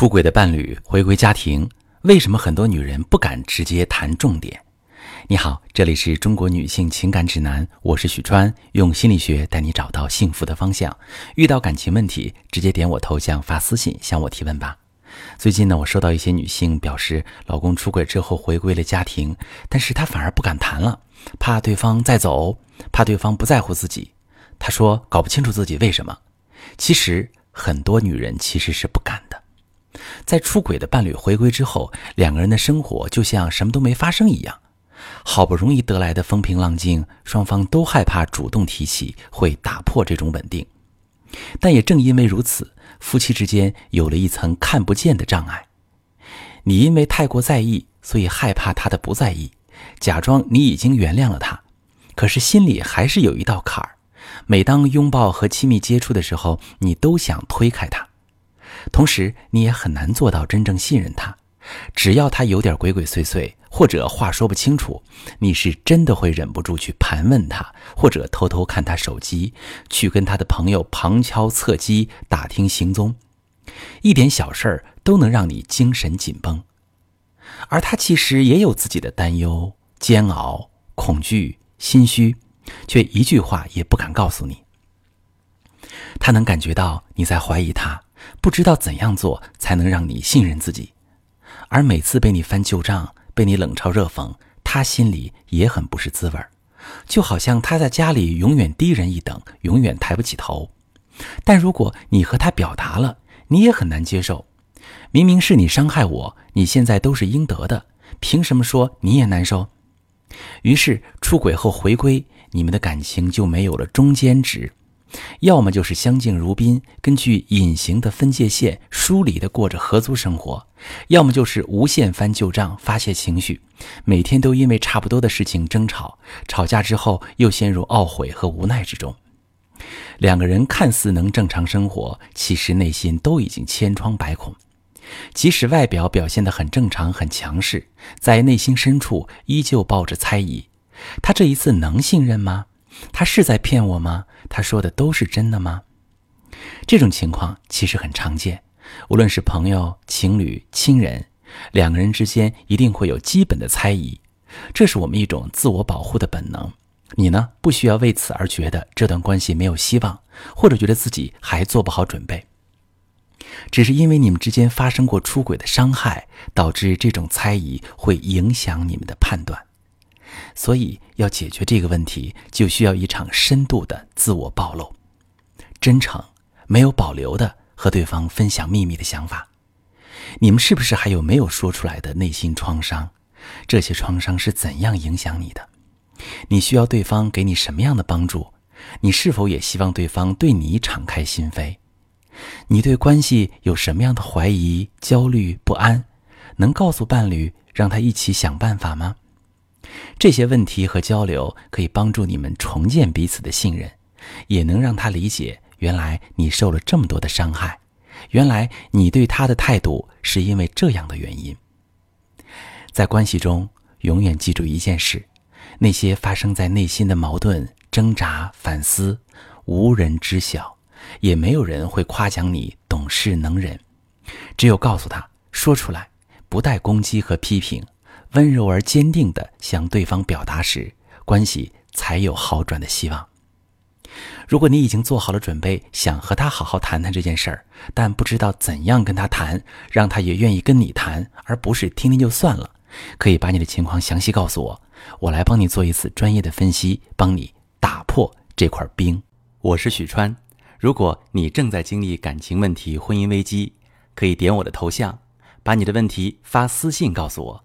出轨的伴侣回归家庭，为什么很多女人不敢直接谈重点？你好，这里是中国女性情感指南，我是许川，用心理学带你找到幸福的方向。遇到感情问题，直接点我头像发私信向我提问吧。最近呢，我收到一些女性表示，老公出轨之后回归了家庭，但是她反而不敢谈了，怕对方再走，怕对方不在乎自己。她说搞不清楚自己为什么。其实很多女人其实是不敢。在出轨的伴侣回归之后，两个人的生活就像什么都没发生一样。好不容易得来的风平浪静，双方都害怕主动提起会打破这种稳定。但也正因为如此，夫妻之间有了一层看不见的障碍。你因为太过在意，所以害怕他的不在意，假装你已经原谅了他，可是心里还是有一道坎儿。每当拥抱和亲密接触的时候，你都想推开他。同时，你也很难做到真正信任他。只要他有点鬼鬼祟祟，或者话说不清楚，你是真的会忍不住去盘问他，或者偷偷看他手机，去跟他的朋友旁敲侧击打听行踪。一点小事儿都能让你精神紧绷。而他其实也有自己的担忧、煎熬、恐惧、心虚，却一句话也不敢告诉你。他能感觉到你在怀疑他。不知道怎样做才能让你信任自己，而每次被你翻旧账、被你冷嘲热讽，他心里也很不是滋味儿，就好像他在家里永远低人一等，永远抬不起头。但如果你和他表达了，你也很难接受。明明是你伤害我，你现在都是应得的，凭什么说你也难受？于是出轨后回归，你们的感情就没有了中间值。要么就是相敬如宾，根据隐形的分界线疏离的过着合租生活；要么就是无限翻旧账，发泄情绪，每天都因为差不多的事情争吵，吵架之后又陷入懊悔和无奈之中。两个人看似能正常生活，其实内心都已经千疮百孔。即使外表表现得很正常、很强势，在内心深处依旧抱着猜疑：他这一次能信任吗？他是在骗我吗？他说的都是真的吗？这种情况其实很常见，无论是朋友、情侣、亲人，两个人之间一定会有基本的猜疑，这是我们一种自我保护的本能。你呢，不需要为此而觉得这段关系没有希望，或者觉得自己还做不好准备，只是因为你们之间发生过出轨的伤害，导致这种猜疑会影响你们的判断。所以，要解决这个问题，就需要一场深度的自我暴露，真诚、没有保留的和对方分享秘密的想法。你们是不是还有没有说出来的内心创伤？这些创伤是怎样影响你的？你需要对方给你什么样的帮助？你是否也希望对方对你敞开心扉？你对关系有什么样的怀疑、焦虑、不安？能告诉伴侣，让他一起想办法吗？这些问题和交流可以帮助你们重建彼此的信任，也能让他理解原来你受了这么多的伤害，原来你对他的态度是因为这样的原因。在关系中，永远记住一件事：那些发生在内心的矛盾、挣扎、反思，无人知晓，也没有人会夸奖你懂事能忍。只有告诉他说出来，不带攻击和批评。温柔而坚定地向对方表达时，关系才有好转的希望。如果你已经做好了准备，想和他好好谈谈这件事儿，但不知道怎样跟他谈，让他也愿意跟你谈，而不是听听就算了，可以把你的情况详细告诉我，我来帮你做一次专业的分析，帮你打破这块冰。我是许川，如果你正在经历感情问题、婚姻危机，可以点我的头像，把你的问题发私信告诉我。